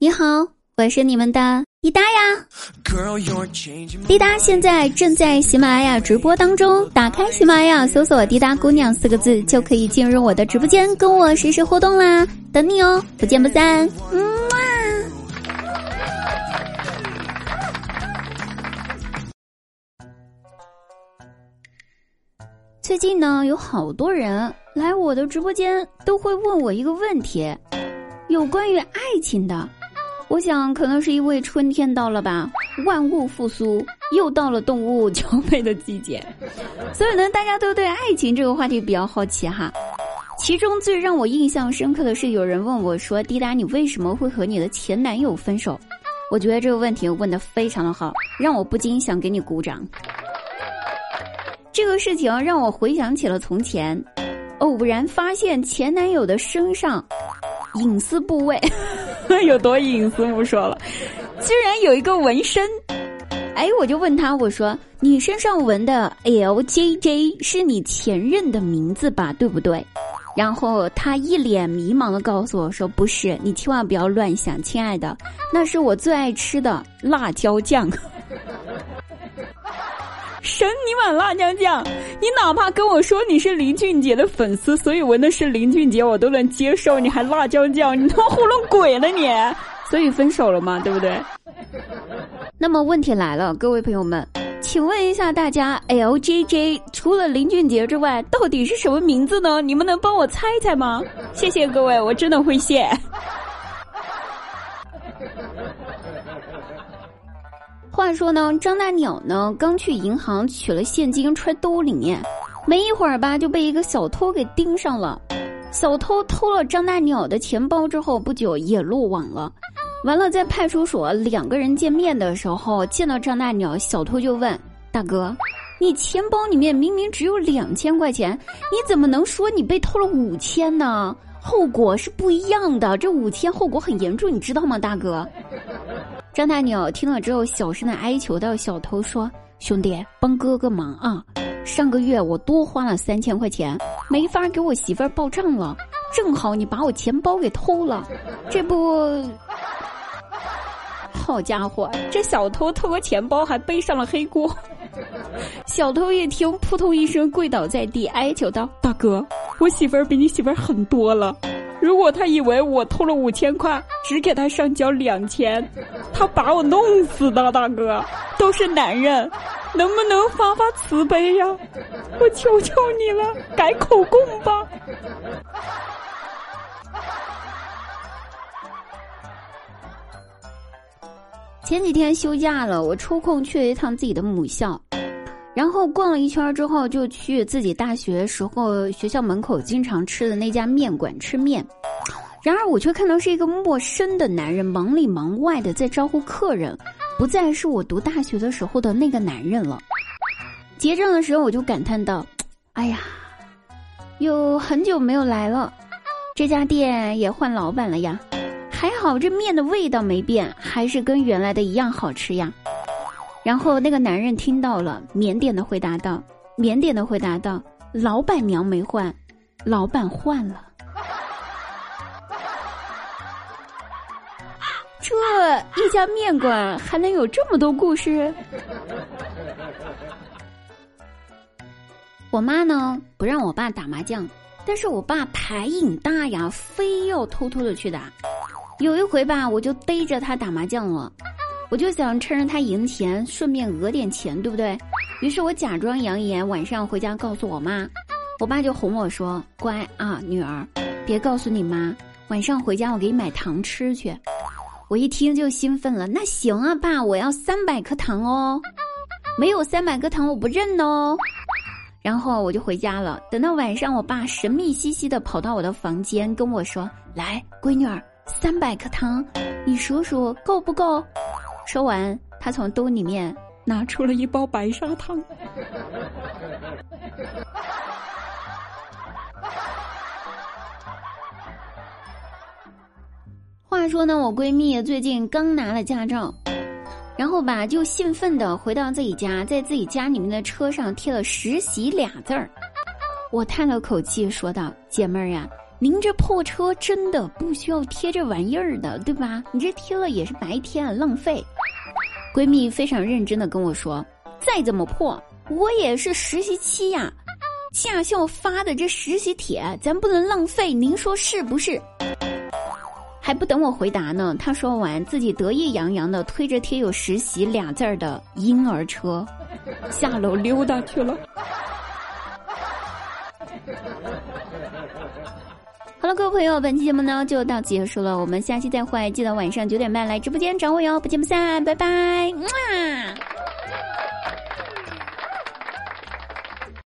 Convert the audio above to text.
你好，我是你们的滴答呀。滴答现在正在喜马拉雅直播当中，打开喜马拉雅，搜索“滴答姑娘”四个字，就可以进入我的直播间，跟我实时互动啦，等你哦，不见不散。嗯 最近呢，有好多人来我的直播间，都会问我一个问题，有关于爱情的。我想，可能是因为春天到了吧，万物复苏，又到了动物交配的季节，所以呢，大家都对爱情这个话题比较好奇哈。其中最让我印象深刻的是，有人问我说：“滴答，你为什么会和你的前男友分手？”我觉得这个问题问的非常的好，让我不禁想给你鼓掌。这个事情让我回想起了从前，偶然发现前男友的身上隐私部位。有多隐私不说了，居然有一个纹身，哎，我就问他，我说你身上纹的 L J J 是你前任的名字吧，对不对？然后他一脸迷茫的告诉我说，不是，你千万不要乱想，亲爱的，那是我最爱吃的辣椒酱。神你碗辣椒酱，你哪怕跟我说你是林俊杰的粉丝，所以闻的是林俊杰，我都能接受。你还辣椒酱，你他妈糊弄鬼了你！所以分手了嘛，对不对？那么问题来了，各位朋友们，请问一下大家，L J J 除了林俊杰之外，到底是什么名字呢？你们能帮我猜猜吗？谢谢各位，我真的会谢。话说呢，张大鸟呢刚去银行取了现金揣兜里面，没一会儿吧就被一个小偷给盯上了。小偷偷了张大鸟的钱包之后，不久也落网了。完了，在派出所两个人见面的时候，见到张大鸟，小偷就问大哥：“你钱包里面明明只有两千块钱，你怎么能说你被偷了五千呢？后果是不一样的，这五千后果很严重，你知道吗，大哥？”张大鸟听了之后，小声的哀求到小偷说：“兄弟，帮哥哥忙啊！上个月我多花了三千块钱，没法给我媳妇儿报账了。正好你把我钱包给偷了，这不……好家伙，这小偷偷个钱包还背上了黑锅。”小偷一听，扑通一声跪倒在地，哀求道：“大哥，我媳妇儿比你媳妇儿狠多了。”如果他以为我偷了五千块，只给他上交两千，他把我弄死的，大哥，都是男人，能不能发发慈悲呀？我求求你了，改口供吧。前几天休假了，我抽空去了一趟自己的母校。然后逛了一圈之后，就去自己大学时候学校门口经常吃的那家面馆吃面。然而我却看到是一个陌生的男人忙里忙外的在招呼客人，不再是我读大学的时候的那个男人了。结账的时候我就感叹道：“哎呀，有很久没有来了，这家店也换老板了呀。还好这面的味道没变，还是跟原来的一样好吃呀。”然后那个男人听到了，腼腆的回答道：“腼腆的回答道，老板娘没换，老板换了。这一家面馆还能有这么多故事？”我妈呢不让我爸打麻将，但是我爸牌瘾大呀，非要偷偷的去打。有一回吧，我就逮着他打麻将了。我就想趁着他赢钱，顺便讹点钱，对不对？于是我假装扬言晚上回家告诉我妈，我爸就哄我说：“乖啊，女儿，别告诉你妈，晚上回家我给你买糖吃去。”我一听就兴奋了，那行啊，爸，我要三百颗糖哦，没有三百颗糖我不认哦。然后我就回家了。等到晚上，我爸神秘兮兮的跑到我的房间跟我说：“来，闺女儿，三百颗糖，你数数够不够？”说完，他从兜里面拿出了一包白砂糖。话说呢，我闺蜜最近刚拿了驾照，然后吧就兴奋的回到自己家，在自己家里面的车上贴了“实习”俩字儿。我叹了口气说道：“姐妹儿呀，您这破车真的不需要贴这玩意儿的，对吧？你这贴了也是白贴，浪费。闺蜜非常认真的跟我说：“再怎么破，我也是实习期呀，驾校发的这实习帖，咱不能浪费，您说是不是？”还不等我回答呢，她说完，自己得意洋洋的推着贴有“实习”俩字儿的婴儿车，下楼溜达去了。好了，各位朋友，本期节目呢就到此结束了，我们下期再会，记得晚上九点半来直播间找我哟，不见不散，拜拜，么。